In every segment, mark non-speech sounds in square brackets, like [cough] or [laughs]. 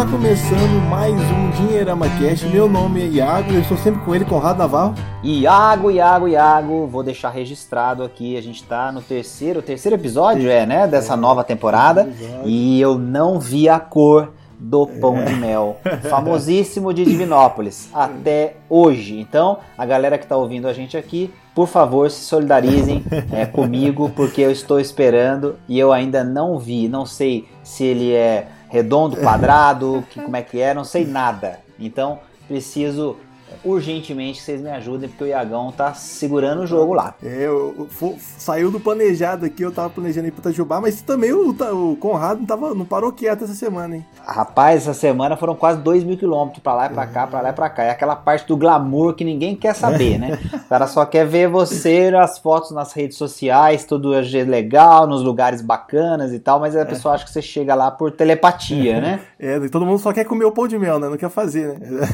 Está começando mais um Dinheirama Cast. Meu nome é Iago, eu estou sempre com ele, Conrado Navarro. Iago, Iago, Iago, vou deixar registrado aqui. A gente está no terceiro, terceiro episódio, é, né? Dessa nova temporada. E eu não vi a cor do pão de mel, famosíssimo de Divinópolis, até hoje. Então, a galera que está ouvindo a gente aqui, por favor, se solidarizem é, comigo, porque eu estou esperando e eu ainda não vi. Não sei se ele é redondo, quadrado, [laughs] que, como é que é, não sei nada. Então, preciso urgentemente que vocês me ajudem, porque o Iagão tá segurando o jogo lá. É, eu, eu, saiu do planejado aqui, eu tava planejando ir pro Itajubá, mas também o, o Conrado não, tava, não parou quieto essa semana, hein? Rapaz, essa semana foram quase 2 mil quilômetros pra lá e pra cá, pra lá e pra cá. É aquela parte do glamour que ninguém quer saber, né? [laughs] O cara só quer ver você, as fotos nas redes sociais, tudo legal, nos lugares bacanas e tal, mas a pessoa acha que você chega lá por telepatia, [laughs] né? É, todo mundo só quer comer o pão de mel, né? Não quer fazer, né?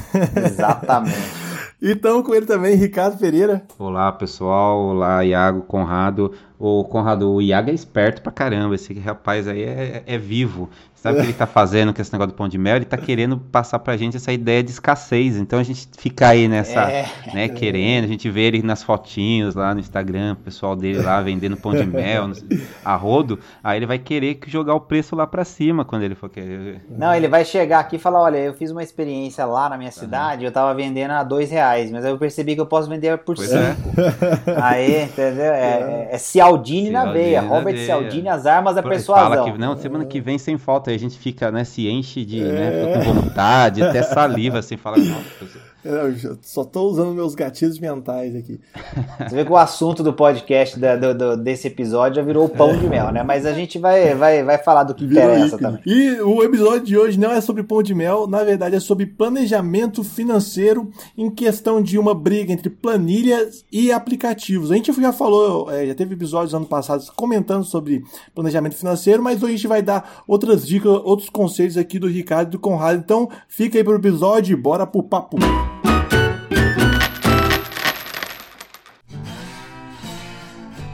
Exatamente. Então, com ele também, Ricardo Pereira. Olá, pessoal. Olá, Iago, Conrado. O Conrado, o Iago é esperto pra caramba. Esse rapaz aí é, é vivo. Sabe o que ele tá fazendo com esse negócio do pão de mel? Ele tá querendo passar pra gente essa ideia de escassez. Então a gente fica aí nessa, é. né, querendo, a gente vê ele nas fotinhos lá no Instagram, o pessoal dele lá vendendo pão de mel, a rodo, aí ele vai querer jogar o preço lá pra cima quando ele for querer. Não, ele vai chegar aqui e falar, olha, eu fiz uma experiência lá na minha cidade, uhum. eu tava vendendo a dois reais, mas aí eu percebi que eu posso vender por pois cinco. É. Aí, entendeu? É, é, é Cialdini na veia, Robert Cialdini, as armas da persuasão. Fala que, não, semana que vem sem falta, a gente fica, né, se enche de, né, é. né, com vontade, até saliva, assim, fala, nossa, eu só tô usando meus gatilhos mentais aqui. Você vê que o assunto do podcast da, do, do, desse episódio já virou o pão de mel, né? Mas a gente vai, vai, vai falar do que interessa também. E o episódio de hoje não é sobre pão de mel, na verdade é sobre planejamento financeiro em questão de uma briga entre planilhas e aplicativos. A gente já falou, é, já teve episódios ano passado comentando sobre planejamento financeiro, mas hoje a gente vai dar outras dicas, outros conselhos aqui do Ricardo e do Conrado. Então fica aí pro episódio e bora pro papo.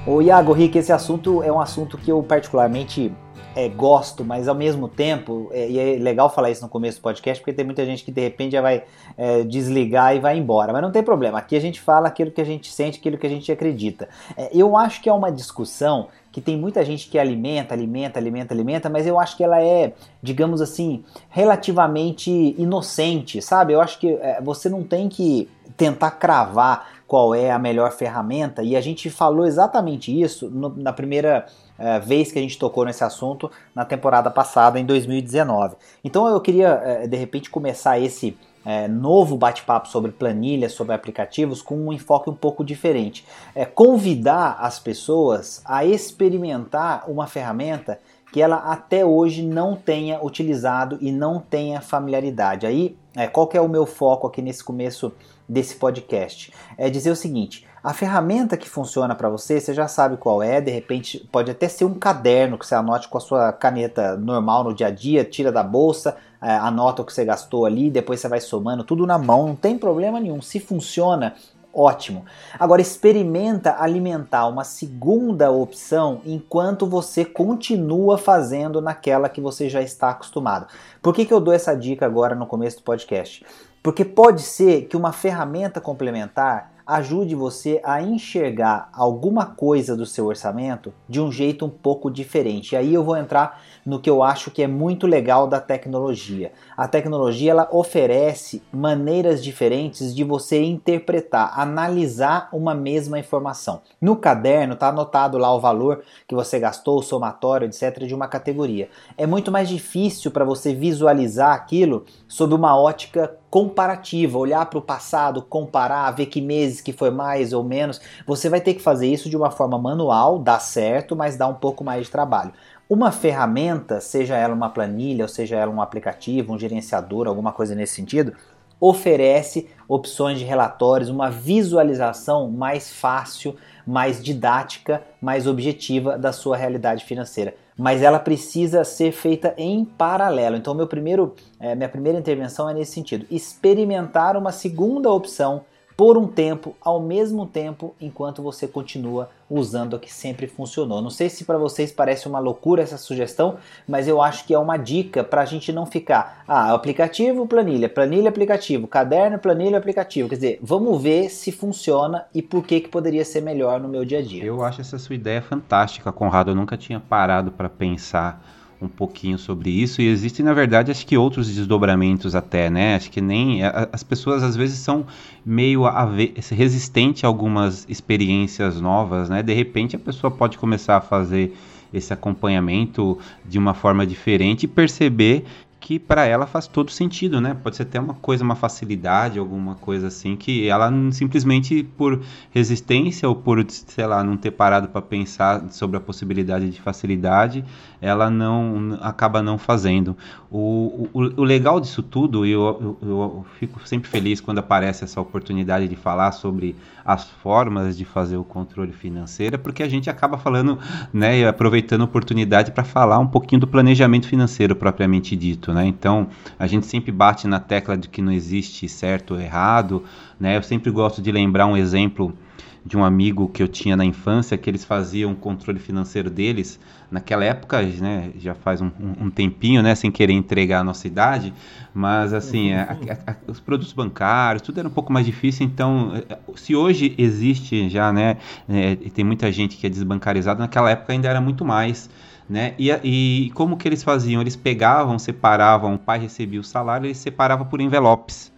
O Iago Rick, esse assunto é um assunto que eu particularmente é, gosto, mas ao mesmo tempo, é, e é legal falar isso no começo do podcast, porque tem muita gente que de repente já vai é, desligar e vai embora. Mas não tem problema, aqui a gente fala aquilo que a gente sente, aquilo que a gente acredita. É, eu acho que é uma discussão que tem muita gente que alimenta, alimenta, alimenta, alimenta, mas eu acho que ela é, digamos assim, relativamente inocente, sabe? Eu acho que é, você não tem que tentar cravar qual é a melhor ferramenta, e a gente falou exatamente isso no, na primeira uh, vez que a gente tocou nesse assunto na temporada passada, em 2019. Então eu queria, uh, de repente, começar esse é, novo bate-papo sobre planilhas, sobre aplicativos, com um enfoque um pouco diferente. É, convidar as pessoas a experimentar uma ferramenta que ela até hoje não tenha utilizado e não tenha familiaridade. Aí, é, qual que é o meu foco aqui nesse começo desse podcast? É dizer o seguinte: a ferramenta que funciona para você, você já sabe qual é, de repente pode até ser um caderno que você anote com a sua caneta normal no dia a dia, tira da bolsa, é, anota o que você gastou ali, depois você vai somando tudo na mão, não tem problema nenhum. Se funciona, ótimo. Agora experimenta alimentar uma segunda opção enquanto você continua fazendo naquela que você já está acostumado. Por que, que eu dou essa dica agora no começo do podcast? Porque pode ser que uma ferramenta complementar ajude você a enxergar alguma coisa do seu orçamento de um jeito um pouco diferente. E aí eu vou entrar no que eu acho que é muito legal da tecnologia. A tecnologia ela oferece maneiras diferentes de você interpretar, analisar uma mesma informação. No caderno está anotado lá o valor que você gastou, o somatório, etc, de uma categoria. É muito mais difícil para você visualizar aquilo sob uma ótica comparativa, olhar para o passado, comparar, ver que meses que foi mais ou menos. Você vai ter que fazer isso de uma forma manual, dá certo, mas dá um pouco mais de trabalho. Uma ferramenta, seja ela uma planilha, ou seja ela um aplicativo, um gerenciador, alguma coisa nesse sentido, oferece opções de relatórios, uma visualização mais fácil, mais didática, mais objetiva da sua realidade financeira. Mas ela precisa ser feita em paralelo. Então, meu primeiro, é, minha primeira intervenção é nesse sentido: experimentar uma segunda opção por um tempo, ao mesmo tempo, enquanto você continua usando a que sempre funcionou. Não sei se para vocês parece uma loucura essa sugestão, mas eu acho que é uma dica para a gente não ficar, ah, aplicativo, planilha, planilha, aplicativo, caderno, planilha, aplicativo. Quer dizer, vamos ver se funciona e por que, que poderia ser melhor no meu dia a dia. Eu acho essa sua ideia fantástica, Conrado. Eu nunca tinha parado para pensar um pouquinho sobre isso. E existem na verdade acho que outros desdobramentos até né? Acho que nem as pessoas às vezes são meio resistente a algumas experiências novas né? De repente a pessoa pode começar a fazer esse acompanhamento de uma forma diferente e perceber que para ela faz todo sentido, né? Pode ser até uma coisa, uma facilidade, alguma coisa assim, que ela simplesmente por resistência ou por, sei lá, não ter parado para pensar sobre a possibilidade de facilidade, ela não acaba não fazendo. O, o, o legal disso tudo, e eu, eu, eu fico sempre feliz quando aparece essa oportunidade de falar sobre as formas de fazer o controle financeiro, porque a gente acaba falando, né, aproveitando a oportunidade para falar um pouquinho do planejamento financeiro propriamente dito, né? Então, a gente sempre bate na tecla de que não existe certo ou errado, né? Eu sempre gosto de lembrar um exemplo de um amigo que eu tinha na infância, que eles faziam o controle financeiro deles, naquela época, né, já faz um, um, tempinho, né, sem querer entregar a nossa idade, mas assim, a, a, a, os produtos bancários, tudo era um pouco mais difícil, então, eh, se hoje existe já, né, é, tem muita gente que é desbancarizada, naquela época ainda era muito mais, né? E, e, como que eles faziam? Eles pegavam, separavam, o pai recebia o salário, eles separavam por envelopes.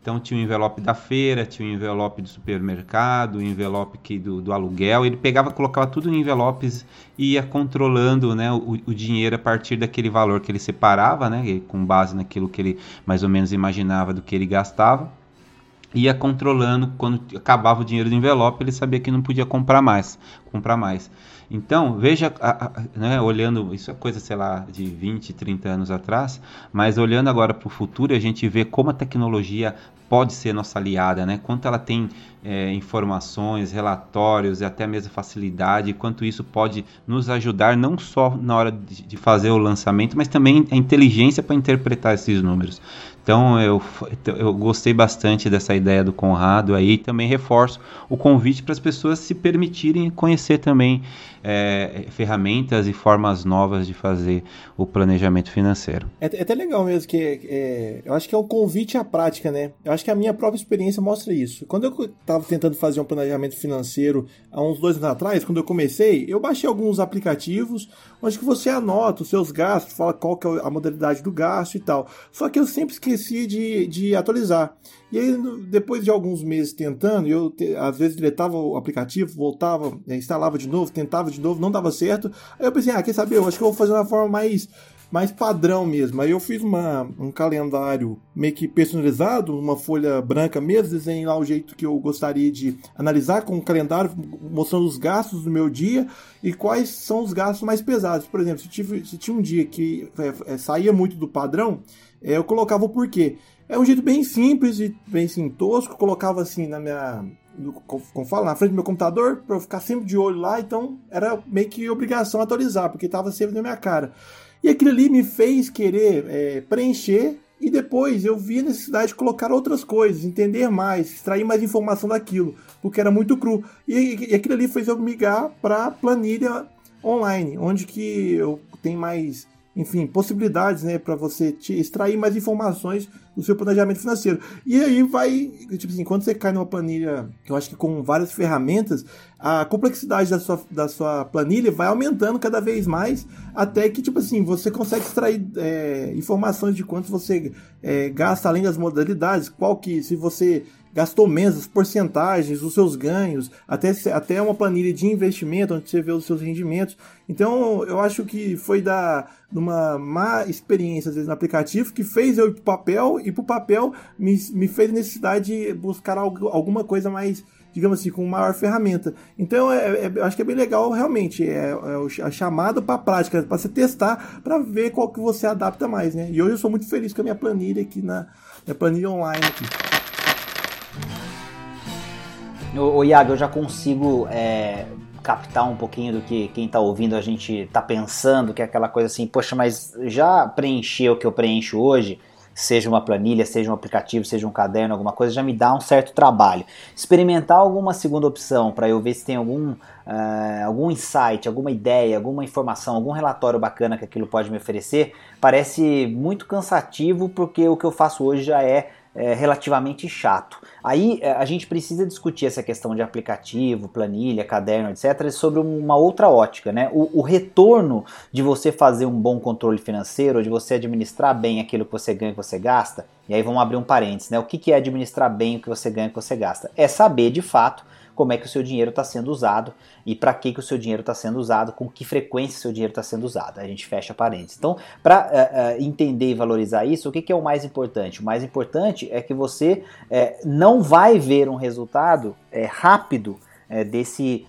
Então tinha o envelope da feira, tinha o envelope do supermercado, o envelope que, do, do aluguel. Ele pegava, colocava tudo em envelopes e ia controlando né, o, o, dinheiro a partir daquele valor que ele separava, né, com base naquilo que ele mais ou menos imaginava do que ele gastava. Ia controlando, quando acabava o dinheiro do envelope, ele sabia que não podia comprar mais. Comprar mais. Então, veja, né, olhando, isso é coisa, sei lá, de 20, 30 anos atrás, mas olhando agora para o futuro, a gente vê como a tecnologia pode ser nossa aliada, né? Quanto ela tem é, informações, relatórios e até mesmo facilidade, quanto isso pode nos ajudar não só na hora de, de fazer o lançamento, mas também a inteligência para interpretar esses números. Então eu, eu gostei bastante dessa ideia do Conrado aí, também reforço o convite para as pessoas se permitirem conhecer também é, ferramentas e formas novas de fazer o planejamento financeiro. É, é até legal mesmo que é, eu acho que é um convite à prática, né? Eu acho que a minha própria experiência mostra isso. Quando eu estava tentando fazer um planejamento financeiro há uns dois anos atrás, quando eu comecei, eu baixei alguns aplicativos onde que você anota os seus gastos, fala qual que é a modalidade do gasto e tal. Só que eu sempre esqueci de, de atualizar. E aí, depois de alguns meses tentando, eu às vezes deletava o aplicativo, voltava, instalava de novo, tentava de novo, não dava certo. Aí eu pensei, ah, quer saber? Eu acho que eu vou fazer uma forma mais mais padrão mesmo. Aí eu fiz uma, um calendário meio que personalizado, uma folha branca mesmo, desenhei lá o jeito que eu gostaria de analisar com o calendário, mostrando os gastos do meu dia e quais são os gastos mais pesados. Por exemplo, se, tive, se tinha um dia que é, é, saía muito do padrão, é, eu colocava o porquê. É um jeito bem simples e bem assim, tosco, colocava assim na minha como fala, na frente do meu computador, para eu ficar sempre de olho lá, então era meio que obrigação atualizar, porque estava sempre na minha cara. E aquilo ali me fez querer é, preencher e depois eu vi a necessidade de colocar outras coisas, entender mais, extrair mais informação daquilo, porque era muito cru. E, e aquilo ali fez eu migrar para planilha online, onde que eu tenho mais enfim, possibilidades, né, para você extrair mais informações do seu planejamento financeiro. E aí vai, tipo assim, quando você cai numa planilha, eu acho que com várias ferramentas, a complexidade da sua, da sua planilha vai aumentando cada vez mais, até que, tipo assim, você consegue extrair é, informações de quanto você é, gasta além das modalidades, qual que, se você gastou menos, as porcentagens, os seus ganhos, até, até uma planilha de investimento, onde você vê os seus rendimentos. Então, eu acho que foi da uma má experiência, às vezes, no aplicativo, que fez eu ir para o papel, e para o papel me, me fez necessidade de buscar algo, alguma coisa mais digamos assim, com maior ferramenta. Então, é, é, eu acho que é bem legal, realmente, é, é a chamada para prática, para você testar, para ver qual que você adapta mais, né? E hoje eu sou muito feliz com a minha planilha aqui na minha planilha online aqui. O, o Iago, eu já consigo é, captar um pouquinho do que quem está ouvindo a gente está pensando, que é aquela coisa assim, poxa, mas já preencheu o que eu preencho hoje? seja uma planilha, seja um aplicativo, seja um caderno, alguma coisa, já me dá um certo trabalho. Experimentar alguma segunda opção para eu ver se tem algum, uh, algum insight, alguma ideia, alguma informação, algum relatório bacana que aquilo pode me oferecer, parece muito cansativo porque o que eu faço hoje já é é, relativamente chato. Aí é, a gente precisa discutir essa questão de aplicativo, planilha, caderno, etc., sobre uma outra ótica. Né? O, o, retorno de você fazer um bom controle financeiro, de você administrar bem aquilo que você ganha e que você gasta, e aí vamos abrir um parênteses, né? O que, que é administrar bem o que você ganha e o que você gasta? É saber de fato como é que o seu dinheiro está sendo usado e para que, que o seu dinheiro está sendo usado, com que frequência o seu dinheiro está sendo usado. A gente fecha parênteses. Então, para uh, eh, uh, eh, entender e valorizar isso, o que, que, é o mais importante? O mais importante é que você uh, não vai ver um resultado rápido desse,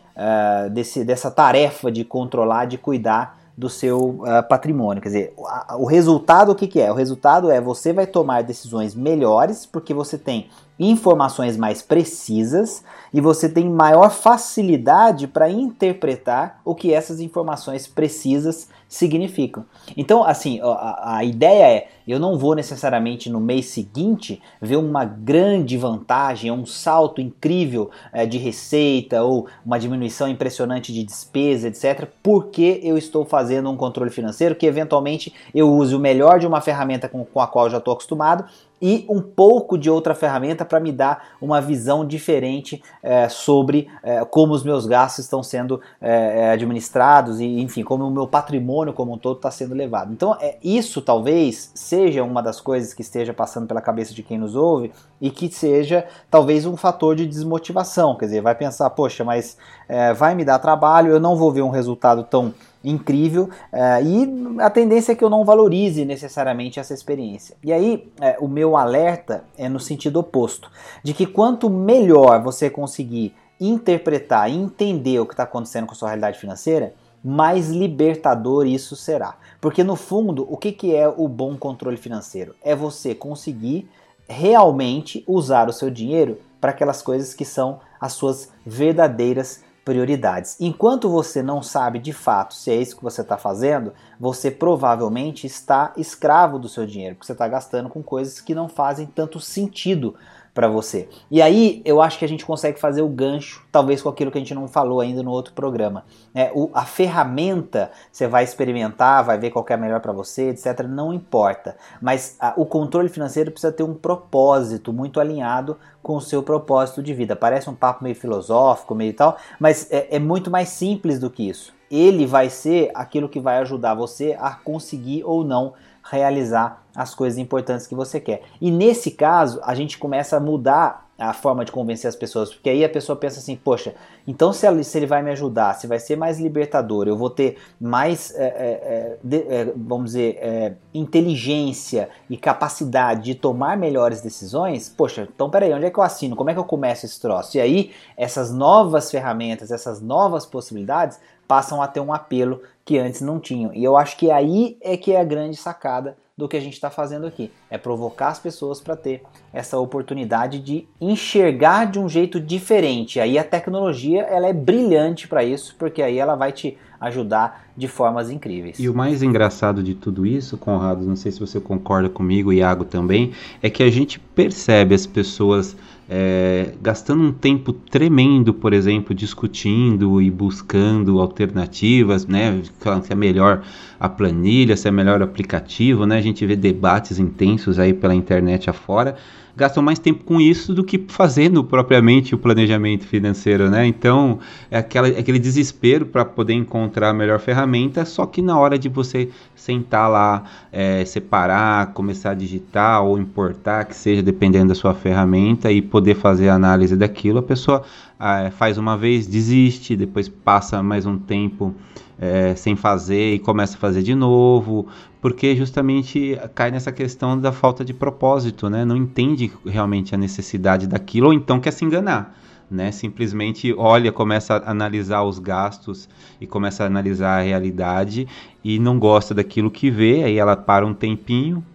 desse, dessa tarefa de controlar, de cuidar do seu patrimônio. Quer dizer, o, o resultado o que, que é? O resultado é você vai tomar decisões melhores porque você tem informações mais precisas e você tem maior facilidade para interpretar o que essas informações precisas significam. Então, assim, a, a, ideia é: eu não vou necessariamente no mês seguinte ver uma grande vantagem, um salto incrível é, de receita ou uma diminuição impressionante de despesa, etc., porque eu estou fazendo um controle financeiro que eventualmente eu use o melhor de uma ferramenta com, com a qual já estou acostumado e um pouco de outra ferramenta para me dar uma visão diferente é, sobre é, como os meus gastos estão sendo é, administrados e, enfim, como o meu patrimônio como um todo está sendo levado. Então, é, isso talvez seja uma das coisas que esteja passando pela cabeça de quem nos ouve e que seja talvez um fator de desmotivação. Quer dizer, vai pensar, poxa, mas vai me dar trabalho, eu não vou ver um resultado tão incrível é, e a tendência é que eu não valorize necessariamente essa experiência. E aí é, o meu alerta é no sentido oposto, de que quanto melhor você conseguir interpretar e entender o que está acontecendo com a sua realidade financeira, mais libertador isso será. Porque no fundo, o que, que é o bom controle financeiro? É você conseguir realmente usar o seu dinheiro para aquelas coisas que são as suas verdadeiras prioridades. Enquanto você não sabe de fato se é isso que você está fazendo, você provavelmente está escravo do seu dinheiro, porque você está gastando com coisas que não fazem tanto sentido para você. E aí eu acho que a gente consegue fazer o gancho, talvez com aquilo que a gente não falou ainda no outro programa. É, o, a ferramenta você vai experimentar, vai ver qual é melhor para você, etc. Não importa. Mas a, o controle financeiro precisa ter um propósito muito alinhado com o seu propósito de vida. Parece um papo meio filosófico, meio tal, mas é, é muito mais simples do que isso. Ele vai ser aquilo que vai ajudar você a conseguir ou não realizar as coisas importantes que você quer. E nesse caso, a gente começa a mudar a forma de convencer as pessoas, porque aí a pessoa pensa assim, poxa, então se, se ele vai me ajudar, se vai ser mais libertador, eu vou ter mais, é, é, é, vamos dizer, é, inteligência e capacidade de tomar melhores decisões, poxa, então peraí, onde é que eu assino? Como é que eu começo esse troço? E aí, essas novas ferramentas, essas novas possibilidades passam a ter um apelo que antes não tinham. E eu acho que aí é que é a grande sacada do que a gente está fazendo aqui. É provocar as pessoas para ter essa oportunidade de enxergar de um jeito diferente. Aí a tecnologia ela é brilhante para isso, porque aí ela vai te ajudar de formas incríveis. E o mais engraçado de tudo isso, Conrado, não sei se você concorda comigo, Iago também, é que a gente percebe as pessoas é, gastando um tempo tremendo, por exemplo, discutindo e buscando alternativas, né? Se é melhor a planilha, se é melhor o aplicativo, né? A gente vê debates intensos aí pela internet afora gastam mais tempo com isso do que fazendo propriamente o planejamento financeiro, né? Então, é, aquela, é aquele desespero para poder encontrar a melhor ferramenta, só que na hora de você sentar lá, é, separar, começar a digitar ou importar, que seja dependendo da sua ferramenta e poder fazer a análise daquilo, a pessoa ah, faz uma vez, desiste, depois passa mais um tempo é, sem fazer e começa a fazer de novo, porque justamente cai nessa questão da falta de propósito, né? Não entende realmente a necessidade daquilo, ou então quer se enganar. Né, simplesmente olha, começa a analisar os gastos e começa a analisar a realidade e não gosta daquilo que vê, aí ela para um tempinho,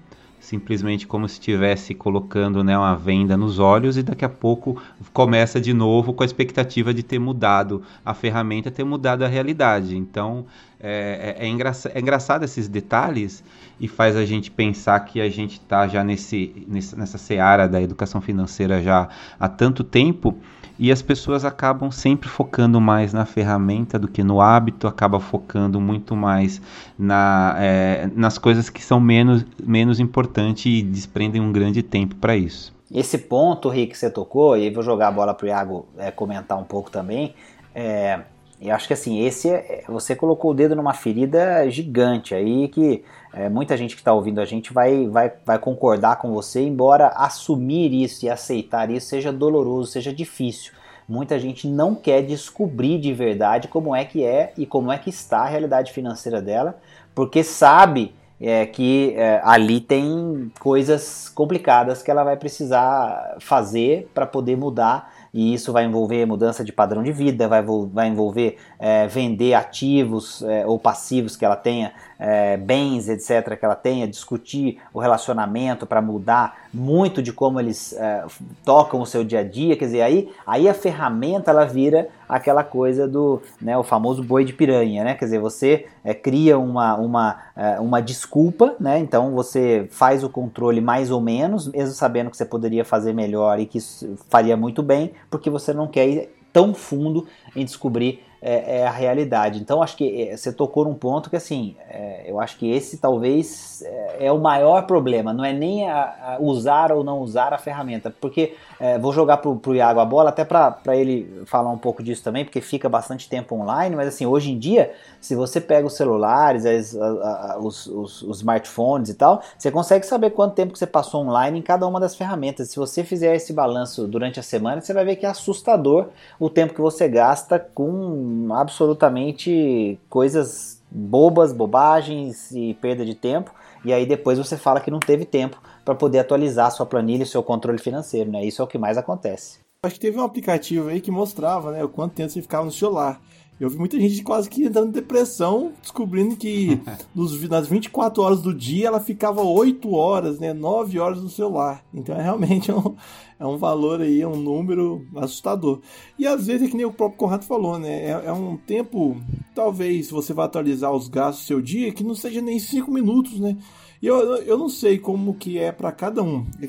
simplesmente como se estivesse colocando né, uma venda nos olhos e daqui a pouco começa de novo com a expectativa de ter mudado a ferramenta, ter mudado a realidade. Então é, é, é, é engraçado esses detalhes e faz a gente pensar que a gente está já nesse, nessa seara da educação financeira já há tanto tempo e as pessoas acabam sempre focando mais na ferramenta do que no hábito, acaba focando muito mais na, é, nas coisas que são menos, menos importantes e desprendem um grande tempo para isso. Esse ponto, Rick, que você tocou, e vou jogar a bola para o Iago é, comentar um pouco também, é, eu acho que assim, esse é, você colocou o dedo numa ferida gigante aí que é, muita gente que está ouvindo a gente vai, vai, vai concordar com você, embora assumir isso e aceitar isso seja doloroso, seja difícil. Muita gente não quer descobrir de verdade como é que é e como é que está a realidade financeira dela, porque sabe é, que é, ali tem coisas complicadas que ela vai precisar fazer para poder mudar e isso vai envolver mudança de padrão de vida, vai, vai envolver é, vender ativos é, ou passivos que ela tenha, é, bens, etc., que ela tenha, discutir o relacionamento para mudar muito de como eles é, tocam o seu dia a dia, quer dizer, aí, aí a ferramenta ela vira aquela coisa do, né, o famoso boi de piranha, né, quer dizer, você é, cria uma, uma, é, uma desculpa, né, então você faz o controle mais ou menos, mesmo sabendo que você poderia fazer melhor e que isso faria muito bem, porque você não quer ir tão fundo em descobrir é, é, a realidade. Então, acho que é, você tocou num ponto que, assim, é, eu acho que esse talvez é, é o maior problema, não é nem a, a usar ou não usar a ferramenta, porque é, vou jogar pro, pro Iago a bola até para ele falar um pouco disso também, porque fica bastante tempo online, mas assim, hoje em dia, se você pega os celulares, as, a, a, os, os, os, smartphones e tal, você consegue saber quanto tempo que você passou online em cada uma das ferramentas. Se você fizer esse balanço durante a semana, você vai ver que é assustador o tempo que você gasta com absolutamente coisas bobas, bobagens e perda de tempo, e aí depois você fala que não teve tempo para poder atualizar sua planilha e seu controle financeiro, né? Isso é o que mais acontece. Acho que teve um aplicativo aí que mostrava, né, o quanto tempo você ficava no celular. Eu vi muita gente quase que entrando em depressão, descobrindo que [laughs] nos, nas 24 horas do dia ela ficava 8 horas, né, 9 horas no celular. Então é realmente [laughs] um, é um valor aí, é um número assustador. E às vezes é que nem o próprio Conrado falou, né, é, é um tempo, talvez você vá atualizar os gastos do seu dia, que não seja nem 5 minutos, né. E eu, eu não sei como que é para cada um. É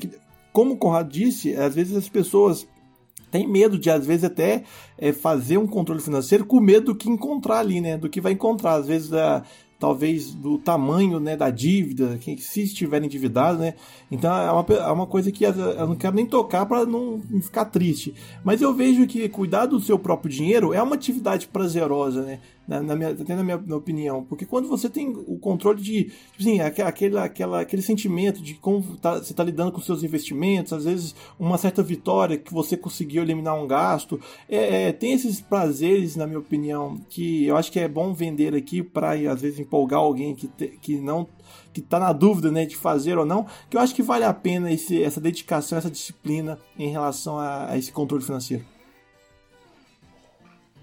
como o Conrado disse, às vezes as pessoas têm medo de, às vezes, até é, fazer um controle financeiro com medo do que encontrar ali, né? Do que vai encontrar. Às vezes, a, talvez do tamanho né, da dívida, que, se estiver endividado, né? Então é uma, é uma coisa que eu não quero nem tocar para não ficar triste. Mas eu vejo que cuidar do seu próprio dinheiro é uma atividade prazerosa, né? Na, na minha, até na minha opinião. Porque quando você tem o controle de. Tipo assim, aquele, aquela, aquele sentimento de como tá, você está lidando com seus investimentos, às vezes uma certa vitória que você conseguiu eliminar um gasto. É, é, tem esses prazeres, na minha opinião, que eu acho que é bom vender aqui para, às vezes, empolgar alguém que, te, que não que está na dúvida né, de fazer ou não, que eu acho que vale a pena esse, essa dedicação, essa disciplina em relação a, a esse controle financeiro.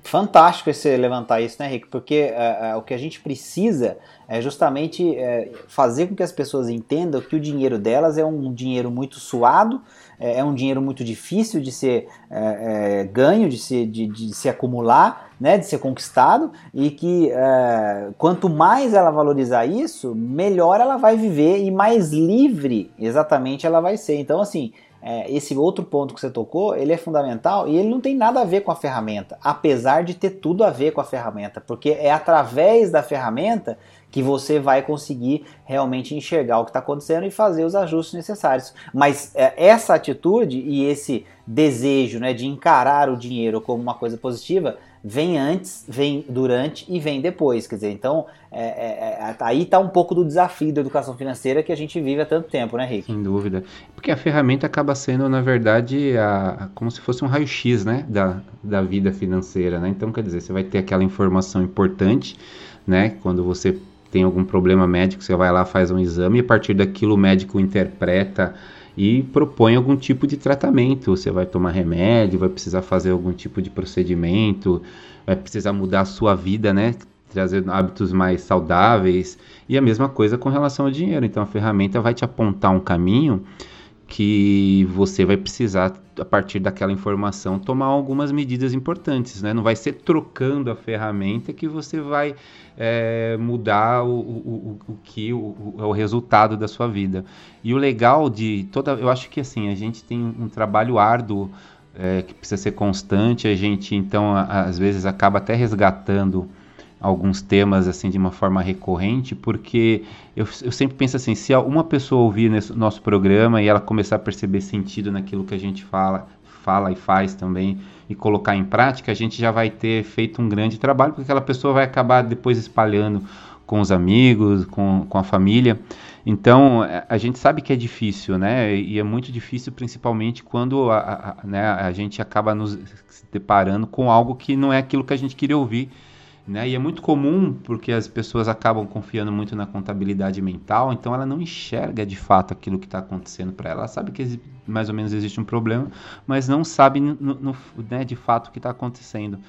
Fantástico esse levantar isso, né, Rick? Porque uh, uh, o que a gente precisa é justamente uh, fazer com que as pessoas entendam que o dinheiro delas é um dinheiro muito suado, é, é um dinheiro muito difícil de ser ganho, de se, de, de se acumular, né, de ser conquistado, e que quanto mais ela valorizar isso, melhor ela vai viver e mais livre, exatamente, ela vai ser. Então, assim, é, esse outro ponto que você tocou, ele é fundamental e ele não tem nada a ver com a ferramenta, apesar de ter tudo a ver com a ferramenta, porque é através da ferramenta que você vai conseguir realmente enxergar o que está acontecendo e fazer os ajustes necessários. Mas é, essa atitude e esse desejo né, de encarar o dinheiro como uma coisa positiva vem antes, vem durante e vem depois. Quer dizer, então é, é, é aí está um pouco do desafio da educação financeira que a gente vive há tanto tempo, né, Rick? Sem dúvida. Porque a ferramenta acaba sendo, na verdade, a, como se fosse um raio-x né, da, da vida financeira. Né? Então, quer dizer, você vai ter aquela informação importante, né? Quando você tem algum problema médico, você vai lá, faz um exame e a partir daquilo o médico interpreta e propõe algum tipo de tratamento. Você vai tomar remédio, vai precisar fazer algum tipo de procedimento, vai precisar mudar a sua vida, né? Trazer hábitos mais saudáveis. E a mesma coisa com relação ao dinheiro. Então a ferramenta vai te apontar um caminho que você vai precisar, a partir daquela informação, tomar algumas medidas importantes. Né? Não vai ser trocando a ferramenta que você vai é, mudar o, o, o, o que o, o, resultado da sua vida. E o legal de toda. Eu acho que assim, a gente tem um trabalho árduo. É, que precisa ser constante, a gente então a, às vezes acaba até resgatando alguns temas assim de uma forma recorrente, porque eu, eu sempre penso assim, se uma pessoa ouvir nesse nosso programa e ela começar a perceber sentido naquilo que a gente fala, fala e faz também e colocar em prática, a gente já vai ter feito um grande trabalho, porque aquela pessoa vai acabar depois espalhando com os amigos, com, com a família. Então, é, a gente sabe que é difícil, né? E é muito difícil, principalmente quando a, a, né, a gente acaba nos deparando com algo que não é aquilo que a gente queria ouvir né? E é muito comum porque as pessoas acabam confiando muito na contabilidade mental, então ela não enxerga de fato aquilo que está acontecendo para ela. Ela sabe que mais ou menos existe um problema, mas não sabe no, no, né, de fato o que está acontecendo.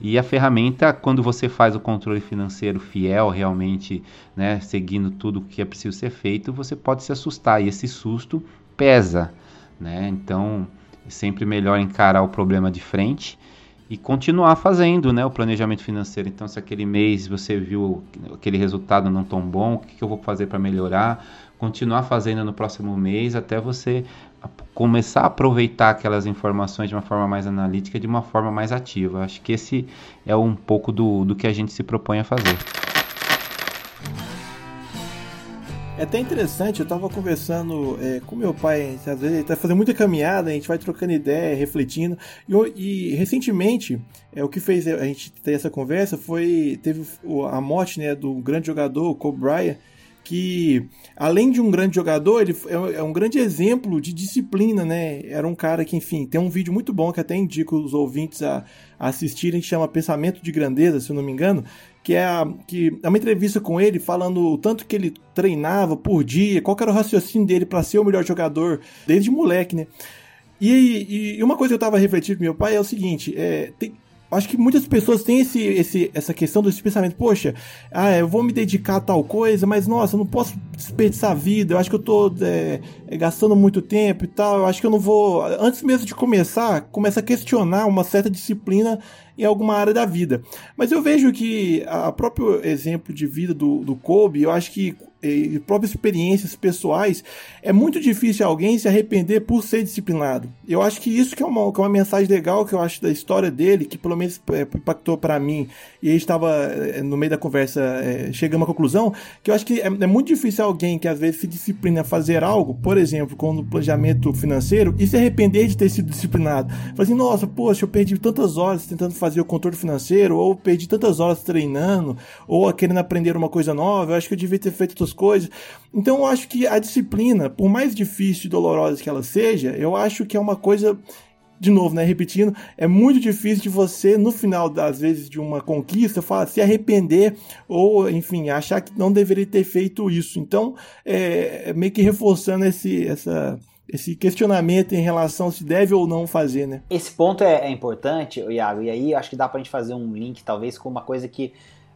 E a ferramenta, quando você faz o controle financeiro fiel, realmente, né, seguindo tudo o que é preciso ser feito, você pode se assustar e esse susto pesa, né? Então, é sempre melhor encarar o problema de frente e continuar fazendo né, o planejamento financeiro. Então, se aquele mês você viu aquele resultado não tão bom, o que, eu vou fazer para melhorar? Continuar fazendo no próximo mês até você começar a aproveitar aquelas informações de uma forma mais analítica, de uma forma mais ativa. Acho que esse é um pouco do, do que a gente se propõe a fazer. É até interessante, eu tava conversando é, com meu pai, às vezes ele tá fazendo muita caminhada, a gente vai trocando ideia, refletindo. E, e recentemente, é, o que fez a gente ter essa conversa foi. Teve a morte né, do grande jogador, Kobe Bryant, que além de um grande jogador, ele é, é um grande exemplo de disciplina, né? Era um cara que, enfim, tem um vídeo muito bom que até indico os ouvintes a, a assistirem, que chama Pensamento de Grandeza, se eu não me engano, que é, a, que é uma entrevista com ele falando o tanto que ele treinava por dia, qual era o raciocínio dele para ser o melhor jogador desde moleque, né? E, e, uma coisa que eu tava refletindo com meu pai é o seguinte: é, tem, acho que muitas pessoas têm esse, esse, essa questão desse pensamento, poxa, ah, eu vou me dedicar a tal coisa, mas nossa, eu não posso desperdiçar a vida, eu acho que eu tô é, é, gastando muito tempo e tal, eu acho que eu não vou. Antes mesmo de começar, começa a questionar uma certa disciplina em alguma área da vida. Mas eu vejo que a próprio exemplo de vida do, do Kobe, eu acho que e próprias experiências pessoais, é muito difícil alguém se arrepender por ser disciplinado. Eu acho que isso que é uma, que é uma mensagem legal que eu acho da história dele, que pelo menos é, impactou para mim, e aí estava é, no meio da conversa é, chegando a uma conclusão, que eu acho que é, é, muito difícil alguém que às vezes se disciplina a fazer algo, por exemplo, com o planejamento financeiro, e se arrepender de ter sido disciplinado. Falar assim, nossa, poxa, eu perdi tantas horas tentando fazer o controle financeiro, ou perdi tantas horas treinando, ou querendo aprender uma coisa nova, eu acho que eu devia ter feito outras coisas. Então eu acho que a disciplina, por mais difícil e dolorosa que ela seja, eu acho que é uma coisa de novo, né, repetindo, é muito difícil de você, no final das vezes de uma conquista, falar, se arrepender ou, enfim, achar que não deveria ter feito isso. Então, é, é meio que reforçando esse, essa, esse questionamento em relação se deve ou não fazer, né? Esse ponto é, é importante, Iago, e aí acho que dá pra gente fazer um link, talvez, com uma coisa que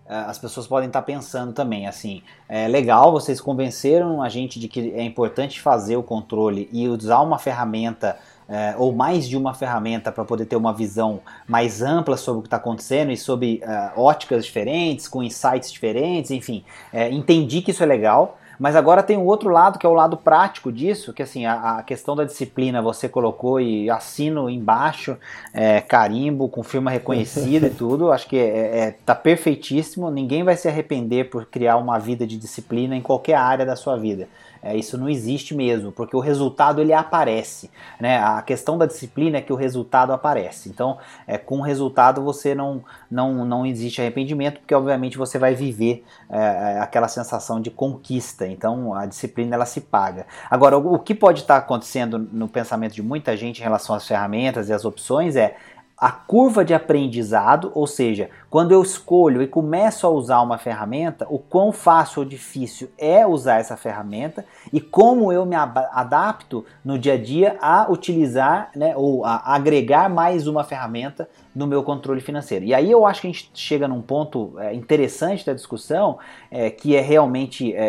as pessoas podem estar pensando também, assim, é legal, vocês convenceram a gente de que é importante fazer o controle e usar uma ferramenta é, ou mais de uma ferramenta para poder ter uma visão mais ampla sobre o que está acontecendo e sobre é, óticas diferentes, com insights diferentes, enfim, é, entendi que isso é legal. Mas agora tem o outro lado, que é o lado prático disso, que assim, a, a questão da disciplina você colocou e assino embaixo, é, carimbo, com firma reconhecida e [laughs] tudo, acho que é, é, tá perfeitíssimo, ninguém vai se arrepender por criar uma vida de disciplina em qualquer área da sua vida. É, isso não existe mesmo, porque o resultado ele aparece. Né? A questão da disciplina é que o resultado aparece. Então, é, com o resultado você não, não, não existe arrependimento, porque obviamente você vai viver é, é aquela sensação de conquista. Então, a disciplina ela se paga. Agora, o, o que pode estar acontecendo no pensamento de muita gente em relação às ferramentas e às opções é a curva de aprendizado, ou seja, quando eu escolho e começo a usar uma ferramenta, o quão fácil ou difícil é usar essa ferramenta e como eu me adapto no dia a dia a utilizar né, ou a agregar mais uma ferramenta no meu controle financeiro. E aí eu acho que a gente chega num ponto é, interessante da discussão, é, que é realmente, é,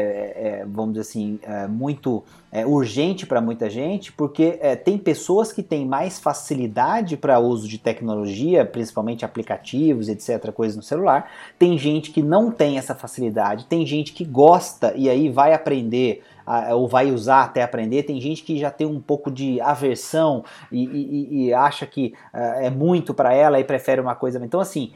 é, vamos dizer assim, é, muito é, urgente para muita gente, porque é, tem pessoas que têm mais facilidade para uso de tecnologia, principalmente aplicativos, etc., coisas no celular. Tem gente que não tem essa facilidade, tem gente que gosta e aí vai aprender ou vai usar até aprender. Tem gente que já tem um pouco de aversão e, e, e acha que uh, é muito para ela e prefere uma coisa. Então, assim,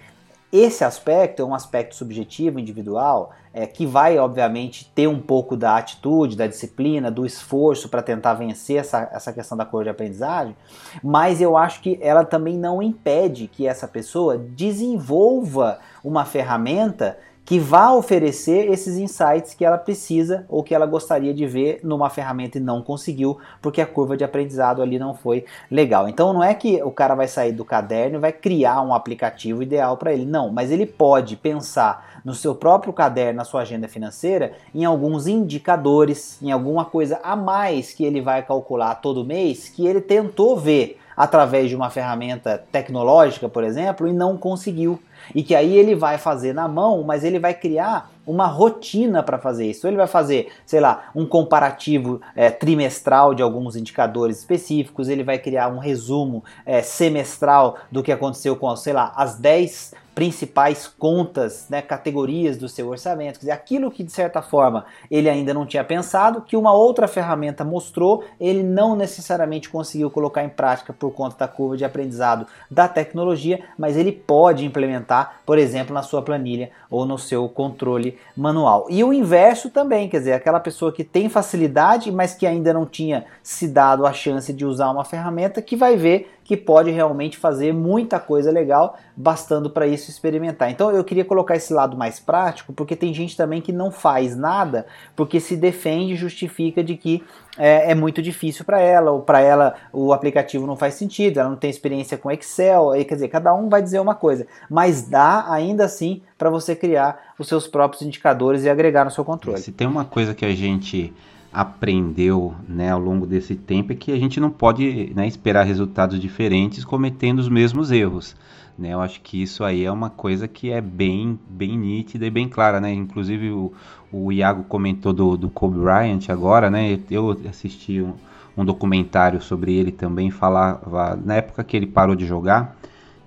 esse aspecto é um aspecto subjetivo, individual, é, que vai, obviamente, ter um pouco da atitude, da disciplina, do esforço para tentar vencer essa, essa questão da cor de aprendizagem, mas eu acho que ela também não impede que essa pessoa desenvolva uma ferramenta que vá oferecer esses insights que ela precisa ou que ela gostaria de ver numa ferramenta e não conseguiu, porque a curva de aprendizado ali não foi legal. Então não é que o cara vai sair do caderno e vai criar um aplicativo ideal para ele, não, mas ele pode pensar no seu próprio caderno, na sua agenda financeira, em alguns indicadores, em alguma coisa a mais que ele vai calcular todo mês que ele tentou ver através de uma ferramenta tecnológica, por exemplo, e não conseguiu e que aí ele vai fazer na mão, mas ele vai criar uma rotina para fazer isso. Ele vai fazer, sei lá, um comparativo é, trimestral de alguns indicadores específicos, ele vai criar um resumo é, semestral do que aconteceu com, sei lá, as 10 principais contas, né, categorias do seu orçamento, quer dizer, aquilo que de certa forma ele ainda não tinha pensado, que uma outra ferramenta mostrou, ele não necessariamente conseguiu colocar em prática por conta da curva de aprendizado da tecnologia, mas ele pode implementar, por exemplo, na sua planilha ou no seu controle manual. E o inverso também, quer dizer, aquela pessoa que tem facilidade, mas que ainda não tinha se dado a chance de usar uma ferramenta, que vai ver que pode realmente fazer muita coisa legal, bastando para isso experimentar. Então eu queria colocar esse lado mais prático, porque tem gente também que não faz nada, porque se defende e justifica de que é, é muito difícil para ela, ou para ela o aplicativo não faz sentido, ela não tem experiência com Excel, aí, quer dizer, cada um vai dizer uma coisa, mas dá ainda assim para você criar os seus próprios indicadores e agregar no seu controle. Se tem uma coisa que a gente aprendeu né, ao longo desse tempo é que a gente não pode né, esperar resultados diferentes cometendo os mesmos erros. Né? Eu acho que isso aí é uma coisa que é bem, bem nítida e bem clara. Né? Inclusive o, o Iago comentou do, do Kobe Bryant agora, né? eu assisti um, um documentário sobre ele também, falava na época que ele parou de jogar,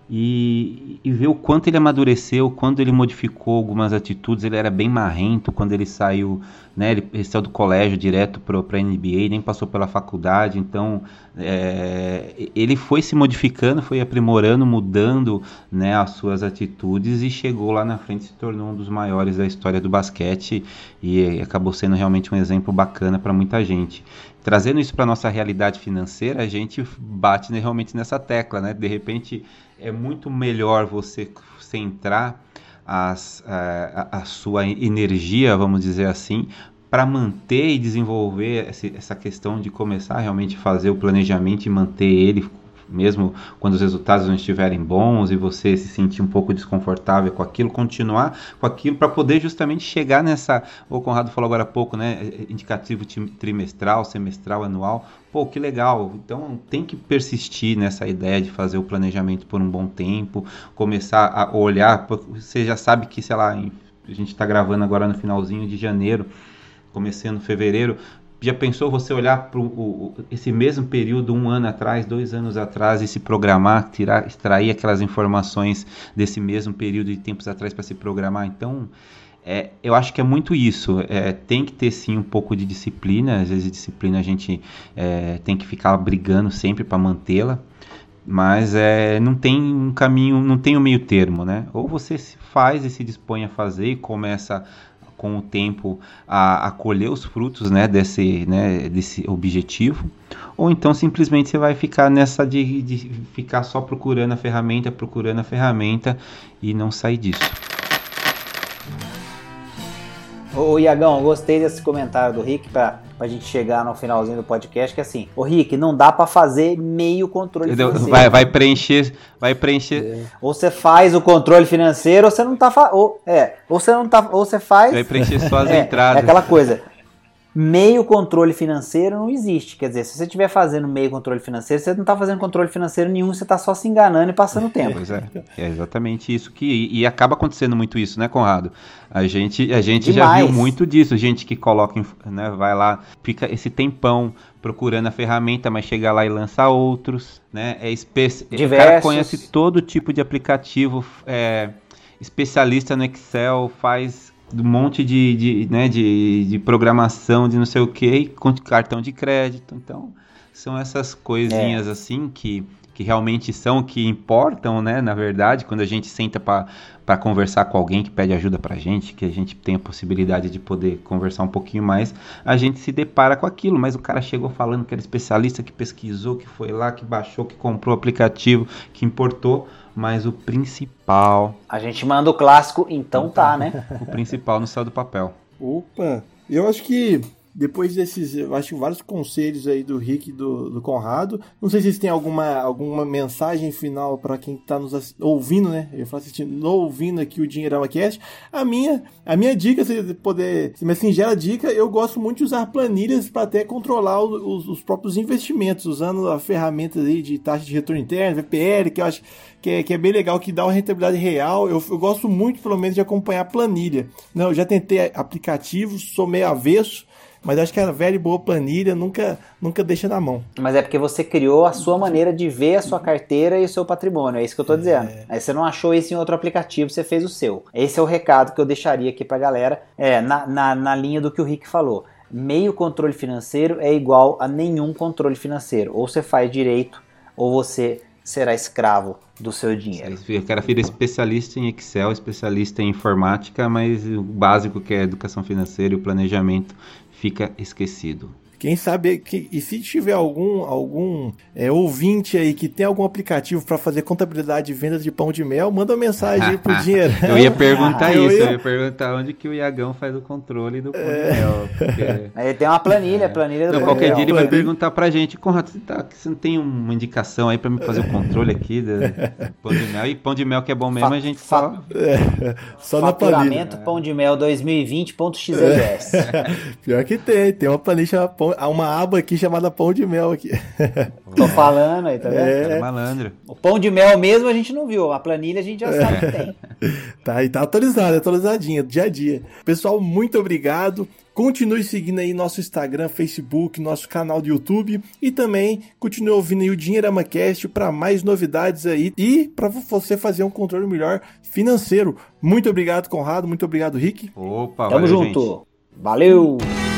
e, e ver o quanto ele amadureceu, quando ele modificou algumas atitudes. Ele era bem marrento quando ele saiu, né? Ele, ele saiu do colégio direto para a NBA, nem passou pela faculdade. Então é, ele foi se modificando, foi aprimorando, mudando né, as suas atitudes e chegou lá na frente se tornou um dos maiores da história do basquete e acabou sendo realmente um exemplo bacana para muita gente. Trazendo isso para nossa realidade financeira, a gente bate realmente nessa tecla, né? De repente é muito melhor você centrar as, a, a sua energia, vamos dizer assim, para manter e desenvolver essa questão de começar realmente a fazer o planejamento e manter ele mesmo quando os resultados não estiverem bons e você se sentir um pouco desconfortável com aquilo, continuar com aquilo para poder justamente chegar nessa, o Conrado falou agora há pouco, né, indicativo trimestral, semestral, anual. Pô, que legal. Então tem que persistir nessa ideia de fazer o planejamento por um bom tempo, começar a olhar, você já sabe que, sei lá, a gente está gravando agora no finalzinho de janeiro, começando fevereiro, já pensou você olhar para esse mesmo período, um ano atrás, dois anos atrás, e se programar, tirar, extrair aquelas informações desse mesmo período de tempos atrás para se programar? Então, é, eu acho que é muito isso. É, tem que ter sim um pouco de disciplina. Às vezes, disciplina a gente é, tem que ficar brigando sempre para mantê-la. Mas é, não tem um caminho, não tem um meio termo, né? Ou você faz e se dispõe a fazer e começa com o tempo a, a colher os frutos né, desse, né, desse objetivo, ou então simplesmente você vai ficar nessa de, de ficar só procurando a ferramenta, procurando a ferramenta e não sair disso. Ô Iagão, gostei desse comentário do Rick para a gente chegar no finalzinho do podcast, que é assim, ô Rick, não dá para fazer meio controle financeiro. Vai, vai preencher, vai preencher. É. Ou você faz o controle financeiro, ou você não tá, ou, é, ou você não tá, ou você faz. Vai preencher só as [laughs] é, entradas. É aquela coisa. Meio controle financeiro não existe. Quer dizer, se você estiver fazendo meio controle financeiro, você não está fazendo controle financeiro nenhum, você está só se enganando e passando tempo. Pois é, é exatamente isso que. E acaba acontecendo muito isso, né, Conrado? A gente, a gente já viu muito disso, gente que coloca, né, vai lá, fica esse tempão procurando a ferramenta, mas chega lá e lança outros, né? É espe... O cara conhece todo tipo de aplicativo, é, especialista no Excel, faz um monte de, de, né, de, de programação de não sei o que, com cartão de crédito. Então, são essas coisinhas é. assim que, que realmente são, que importam, né? Na verdade, quando a gente senta para conversar com alguém que pede ajuda para a gente, que a gente tem a possibilidade de poder conversar um pouquinho mais, a gente se depara com aquilo. Mas o cara chegou falando que era especialista, que pesquisou, que foi lá, que baixou, que comprou o aplicativo, que importou mas o principal. A gente manda o clássico, então tá, né? [laughs] o principal no céu do papel. Opa! Eu acho que depois desses, eu acho vários conselhos aí do Rick e do, do Conrado. Não sei se vocês têm alguma, alguma mensagem final para quem está nos ouvindo, né? Eu falo assistindo, ouvindo aqui o Dinheirama Cast. A minha, a minha dica, se poder, se minha singela dica, eu gosto muito de usar planilhas para até controlar os, os, próprios investimentos, usando a ferramenta aí de taxa de retorno interno, VPL, que eu acho que é, que é bem legal, que dá uma rentabilidade real. Eu, eu gosto muito, pelo menos, de acompanhar planilha. Não, eu já tentei aplicativos, sou meio avesso mas acho que a velha e boa planilha nunca, nunca deixa na mão. Mas é porque você criou a sua maneira de ver a sua carteira e o seu patrimônio. É isso que eu tô dizendo. É. Aí você não achou isso em outro aplicativo, você fez o seu. Esse é o recado que eu deixaria aqui pra galera, é, na, na, na linha do que o Rick falou. Meio controle financeiro é igual a nenhum controle financeiro. Ou você faz direito, ou você será escravo do seu dinheiro. O cara vira especialista em Excel, especialista em informática, mas o básico que é educação financeira e o planejamento fica esquecido. Quem sabe, que, e se tiver algum algum é, ouvinte aí que tem algum aplicativo para fazer contabilidade de vendas de pão de mel, manda uma mensagem aí pro [laughs] dinheiro. eu ia perguntar isso, eu ia... eu ia... perguntar onde que o Iagão faz o controle do pão é... de mel. Porque... [laughs] Aí tem uma planilha, é. planilha do então, qualquer dia ele vai perguntar pra gente, Conrado, você, tá, você não tem uma indicação aí para me fazer o controle aqui do pão de mel? E pão de mel que é bom mesmo, a gente só... É, só na planilha. pão de mel 2020.xls. [laughs] Pior que tem, tem uma planilha pão há uma aba aqui chamada pão de mel aqui. [laughs] Tô falando aí, tá vendo? É. malandro. O pão de mel mesmo a gente não viu, a planilha a gente já sabe que tem. [laughs] Tá, e tá atualizado, atualizadinha, dia a dia. Pessoal, muito obrigado. Continue seguindo aí nosso Instagram, Facebook, nosso canal do YouTube e também continue ouvindo aí o Dinheirama Cast para mais novidades aí e para você fazer um controle melhor financeiro. Muito obrigado, Conrado. Muito obrigado, Rick. Opa, Tamo valeu, junto. Gente. Valeu!